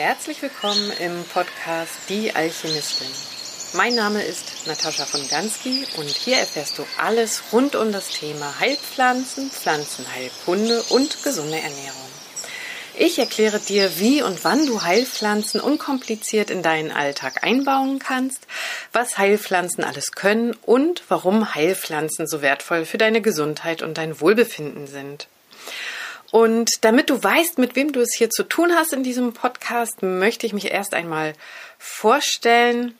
Herzlich willkommen im Podcast Die Alchemistin. Mein Name ist Natascha von Gansky und hier erfährst du alles rund um das Thema Heilpflanzen, Pflanzenheilkunde und gesunde Ernährung. Ich erkläre dir, wie und wann du Heilpflanzen unkompliziert in deinen Alltag einbauen kannst, was Heilpflanzen alles können und warum Heilpflanzen so wertvoll für deine Gesundheit und dein Wohlbefinden sind. Und damit du weißt, mit wem du es hier zu tun hast in diesem Podcast, möchte ich mich erst einmal vorstellen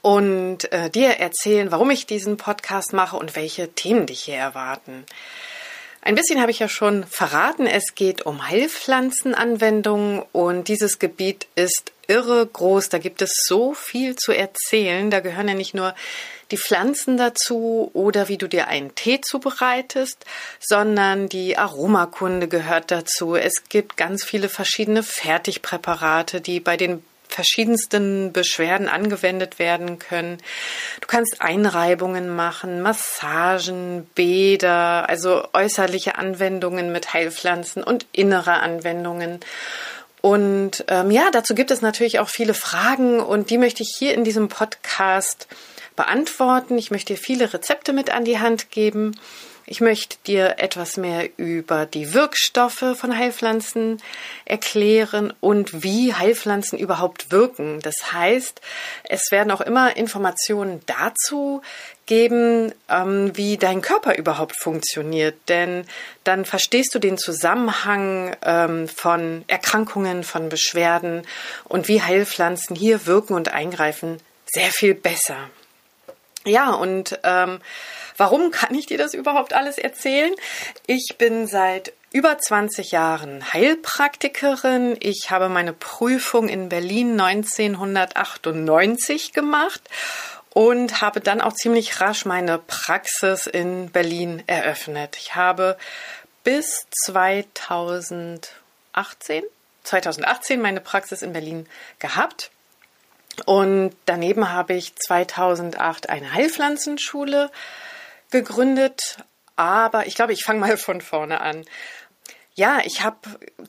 und äh, dir erzählen, warum ich diesen Podcast mache und welche Themen dich hier erwarten. Ein bisschen habe ich ja schon verraten, es geht um Heilpflanzenanwendungen und dieses Gebiet ist irre groß. Da gibt es so viel zu erzählen. Da gehören ja nicht nur die Pflanzen dazu oder wie du dir einen Tee zubereitest, sondern die Aromakunde gehört dazu. Es gibt ganz viele verschiedene Fertigpräparate, die bei den verschiedensten Beschwerden angewendet werden können. Du kannst Einreibungen machen, Massagen, Bäder, also äußerliche Anwendungen mit Heilpflanzen und innere Anwendungen. Und ähm, ja, dazu gibt es natürlich auch viele Fragen und die möchte ich hier in diesem Podcast beantworten. Ich möchte dir viele Rezepte mit an die Hand geben. Ich möchte dir etwas mehr über die Wirkstoffe von Heilpflanzen erklären und wie Heilpflanzen überhaupt wirken. Das heißt, es werden auch immer Informationen dazu geben, ähm, wie dein Körper überhaupt funktioniert. Denn dann verstehst du den Zusammenhang ähm, von Erkrankungen, von Beschwerden und wie Heilpflanzen hier wirken und eingreifen sehr viel besser. Ja, und ähm, warum kann ich dir das überhaupt alles erzählen? Ich bin seit über 20 Jahren Heilpraktikerin. Ich habe meine Prüfung in Berlin 1998 gemacht und habe dann auch ziemlich rasch meine Praxis in Berlin eröffnet. Ich habe bis 2018, 2018 meine Praxis in Berlin gehabt und daneben habe ich 2008 eine Heilpflanzenschule gegründet. Aber ich glaube, ich fange mal von vorne an. Ja, ich habe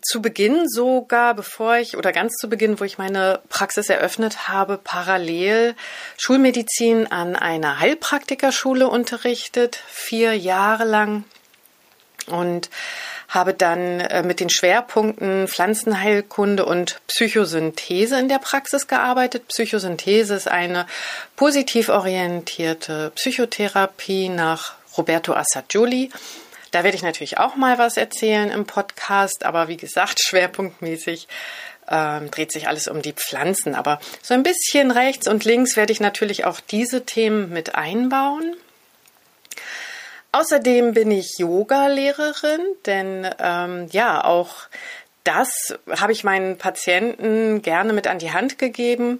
zu Beginn sogar, bevor ich oder ganz zu Beginn, wo ich meine Praxis eröffnet habe, parallel Schulmedizin an einer Heilpraktikerschule unterrichtet, vier Jahre lang. Und habe dann äh, mit den Schwerpunkten Pflanzenheilkunde und Psychosynthese in der Praxis gearbeitet. Psychosynthese ist eine positiv orientierte Psychotherapie nach Roberto Assagioli. Da werde ich natürlich auch mal was erzählen im Podcast, aber wie gesagt, schwerpunktmäßig ähm, dreht sich alles um die Pflanzen. Aber so ein bisschen rechts und links werde ich natürlich auch diese Themen mit einbauen. Außerdem bin ich Yoga-Lehrerin, denn ähm, ja, auch das habe ich meinen Patienten gerne mit an die Hand gegeben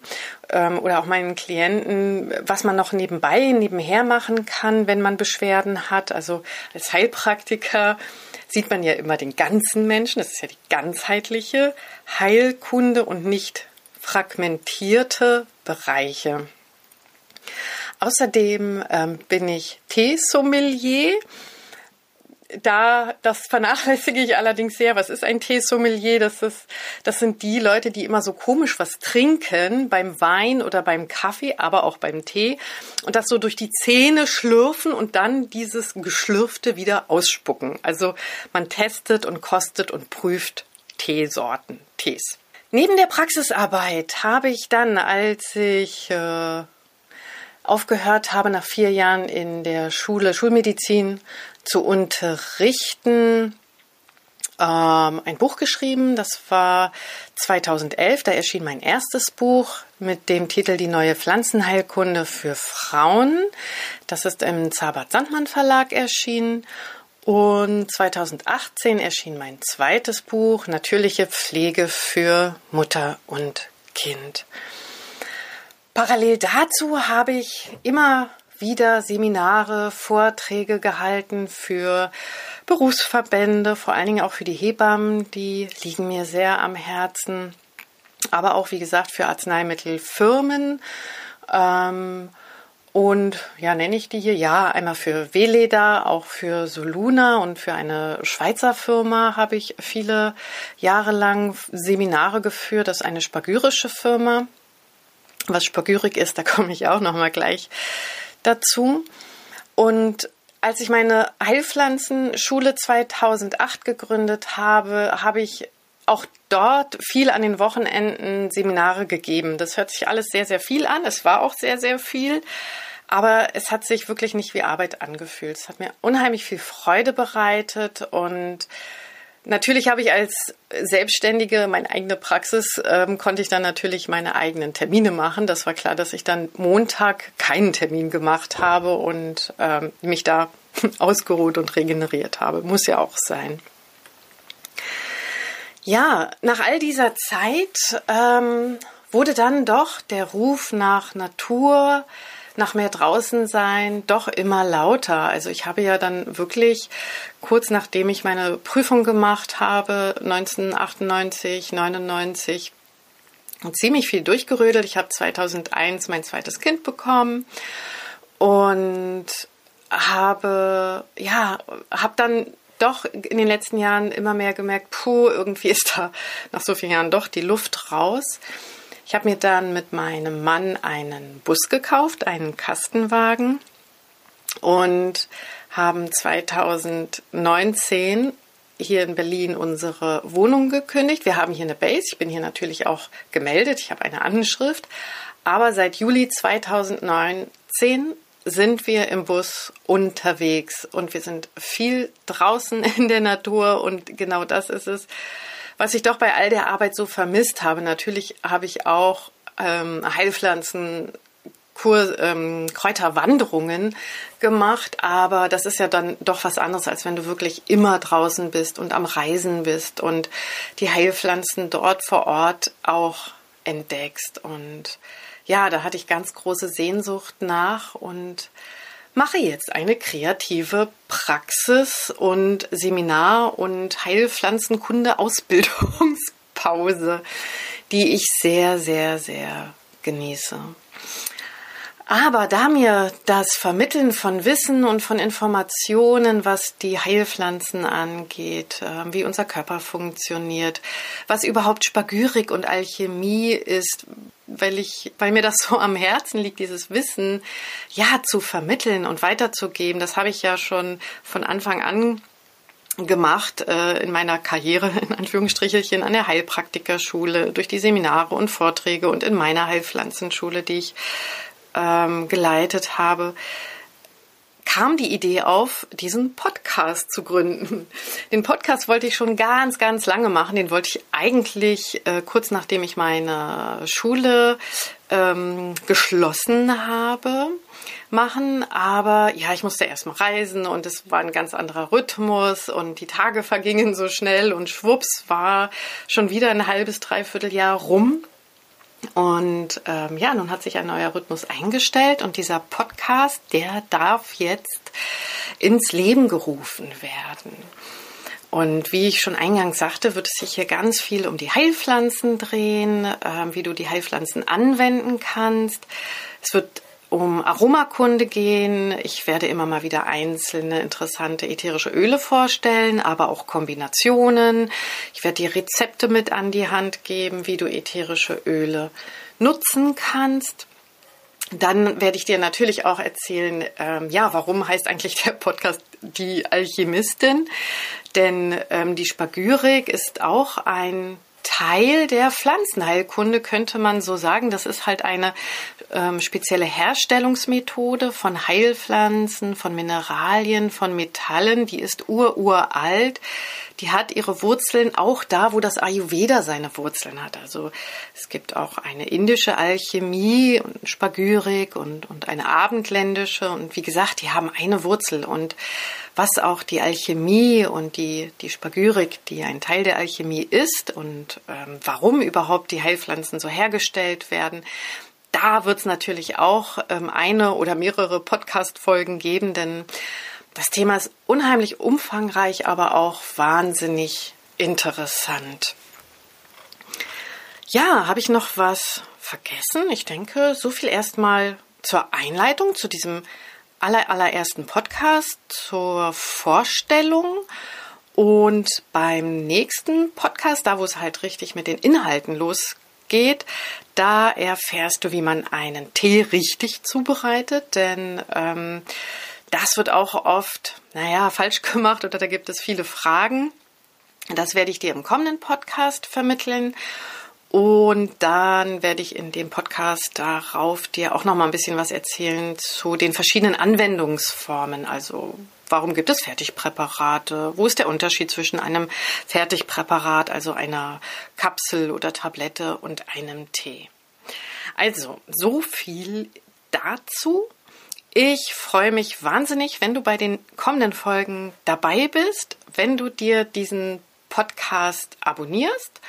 ähm, oder auch meinen Klienten, was man noch nebenbei, nebenher machen kann, wenn man Beschwerden hat. Also als Heilpraktiker sieht man ja immer den ganzen Menschen. Das ist ja die ganzheitliche Heilkunde und nicht fragmentierte Bereiche. Außerdem ähm, bin ich Teesommelier. Da, das vernachlässige ich allerdings sehr. Was ist ein Teesommelier? Das ist, das sind die Leute, die immer so komisch was trinken beim Wein oder beim Kaffee, aber auch beim Tee und das so durch die Zähne schlürfen und dann dieses Geschlürfte wieder ausspucken. Also man testet und kostet und prüft Teesorten, Tees. Neben der Praxisarbeit habe ich dann, als ich äh, aufgehört habe, nach vier Jahren in der Schule Schulmedizin zu unterrichten, ähm, ein Buch geschrieben. Das war 2011. Da erschien mein erstes Buch mit dem Titel Die neue Pflanzenheilkunde für Frauen. Das ist im Zabert Sandmann Verlag erschienen. Und 2018 erschien mein zweites Buch, Natürliche Pflege für Mutter und Kind. Parallel dazu habe ich immer wieder Seminare, Vorträge gehalten für Berufsverbände, vor allen Dingen auch für die Hebammen, die liegen mir sehr am Herzen, aber auch wie gesagt für Arzneimittelfirmen. Ähm, Und ja, nenne ich die hier? Ja, einmal für Weleda, auch für Soluna und für eine Schweizer Firma habe ich viele Jahre lang Seminare geführt. Das ist eine spagyrische Firma. Was Spagyrik ist, da komme ich auch noch mal gleich dazu. Und als ich meine Heilpflanzenschule 2008 gegründet habe, habe ich auch dort viel an den Wochenenden Seminare gegeben. Das hört sich alles sehr, sehr viel an. Es war auch sehr, sehr viel. Aber es hat sich wirklich nicht wie Arbeit angefühlt. Es hat mir unheimlich viel Freude bereitet und Natürlich habe ich als Selbstständige meine eigene Praxis, ähm, konnte ich dann natürlich meine eigenen Termine machen. Das war klar, dass ich dann Montag keinen Termin gemacht habe und ähm, mich da ausgeruht und regeneriert habe. Muss ja auch sein. Ja, nach all dieser Zeit ähm, wurde dann doch der Ruf nach Natur, nach mehr draußen sein doch immer lauter. Also ich habe ja dann wirklich kurz nachdem ich meine Prüfung gemacht habe, 1998, 99, ziemlich viel durchgerödelt. Ich habe 2001 mein zweites Kind bekommen und habe ja, habe dann doch in den letzten Jahren immer mehr gemerkt, puh, irgendwie ist da nach so vielen Jahren doch die Luft raus. Ich habe mir dann mit meinem Mann einen Bus gekauft, einen Kastenwagen und haben 2019 hier in Berlin unsere Wohnung gekündigt. Wir haben hier eine Base. Ich bin hier natürlich auch gemeldet. Ich habe eine Anschrift. Aber seit Juli 2019 sind wir im Bus unterwegs und wir sind viel draußen in der Natur und genau das ist es, was ich doch bei all der Arbeit so vermisst habe. Natürlich habe ich auch ähm, Heilpflanzen Kur, ähm, Kräuterwanderungen gemacht, aber das ist ja dann doch was anderes, als wenn du wirklich immer draußen bist und am Reisen bist und die Heilpflanzen dort vor Ort auch entdeckst. Und ja, da hatte ich ganz große Sehnsucht nach und mache jetzt eine kreative Praxis und Seminar und Heilpflanzenkunde Ausbildungspause, die ich sehr, sehr, sehr genieße. Aber da mir das Vermitteln von Wissen und von Informationen, was die Heilpflanzen angeht, äh, wie unser Körper funktioniert, was überhaupt Spagyrik und Alchemie ist, weil ich, weil mir das so am Herzen liegt, dieses Wissen, ja, zu vermitteln und weiterzugeben, das habe ich ja schon von Anfang an gemacht äh, in meiner Karriere, in Anführungsstrichelchen, an der Heilpraktikerschule, durch die Seminare und Vorträge und in meiner Heilpflanzenschule, die ich ähm, geleitet habe, kam die Idee auf, diesen Podcast zu gründen. Den Podcast wollte ich schon ganz, ganz lange machen. Den wollte ich eigentlich äh, kurz nachdem ich meine Schule ähm, geschlossen habe machen, aber ja, ich musste erstmal reisen und es war ein ganz anderer Rhythmus und die Tage vergingen so schnell und schwupps war schon wieder ein halbes, dreiviertel Jahr rum. Und ähm, ja, nun hat sich ein neuer Rhythmus eingestellt und dieser Podcast, der darf jetzt ins Leben gerufen werden. Und wie ich schon eingangs sagte, wird es sich hier ganz viel um die Heilpflanzen drehen, äh, wie du die Heilpflanzen anwenden kannst. Es wird um Aromakunde gehen. Ich werde immer mal wieder einzelne interessante ätherische Öle vorstellen, aber auch Kombinationen. Ich werde dir Rezepte mit an die Hand geben, wie du ätherische Öle nutzen kannst. Dann werde ich dir natürlich auch erzählen, ähm, ja, warum heißt eigentlich der Podcast die Alchemistin? Denn ähm, die Spagyrik ist auch ein Teil der Pflanzenheilkunde, könnte man so sagen. Das ist halt eine ähm, spezielle Herstellungsmethode von Heilpflanzen, von Mineralien, von Metallen. Die ist ururalt. Die hat ihre Wurzeln auch da, wo das Ayurveda seine Wurzeln hat. Also es gibt auch eine indische Alchemie und Spagyrik und, und eine abendländische. Und wie gesagt, die haben eine Wurzel. Und was auch die Alchemie und die, die Spagyrik, die ein Teil der Alchemie ist und ähm, warum überhaupt die Heilpflanzen so hergestellt werden, da wird es natürlich auch ähm, eine oder mehrere Podcast-Folgen geben, denn das Thema ist unheimlich umfangreich, aber auch wahnsinnig interessant. Ja, habe ich noch was vergessen? Ich denke, so viel erstmal zur Einleitung, zu diesem aller, allerersten Podcast, zur Vorstellung. Und beim nächsten Podcast, da wo es halt richtig mit den Inhalten losgeht, da erfährst du, wie man einen Tee richtig zubereitet. Denn ähm, das wird auch oft, naja, falsch gemacht oder da gibt es viele Fragen. Das werde ich dir im kommenden Podcast vermitteln. Und dann werde ich in dem Podcast darauf dir auch noch mal ein bisschen was erzählen zu den verschiedenen Anwendungsformen. Also warum gibt es Fertigpräparate? Wo ist der Unterschied zwischen einem Fertigpräparat, also einer Kapsel oder Tablette und einem Tee? Also so viel dazu. Ich freue mich wahnsinnig, wenn du bei den kommenden Folgen dabei bist, wenn du dir diesen Podcast abonnierst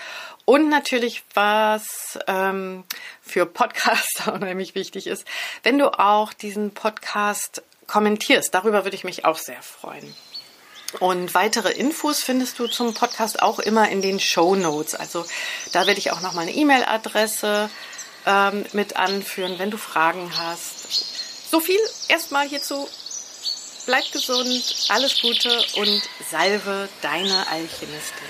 und natürlich, was ähm, für Podcaster unheimlich wichtig ist, wenn du auch diesen Podcast kommentierst. Darüber würde ich mich auch sehr freuen. Und weitere Infos findest du zum Podcast auch immer in den Show Notes. Also da werde ich auch noch mal eine E-Mail-Adresse ähm, mit anführen, wenn du Fragen hast. So viel erstmal hierzu. Bleib gesund, alles Gute und salve deine Alchemistin.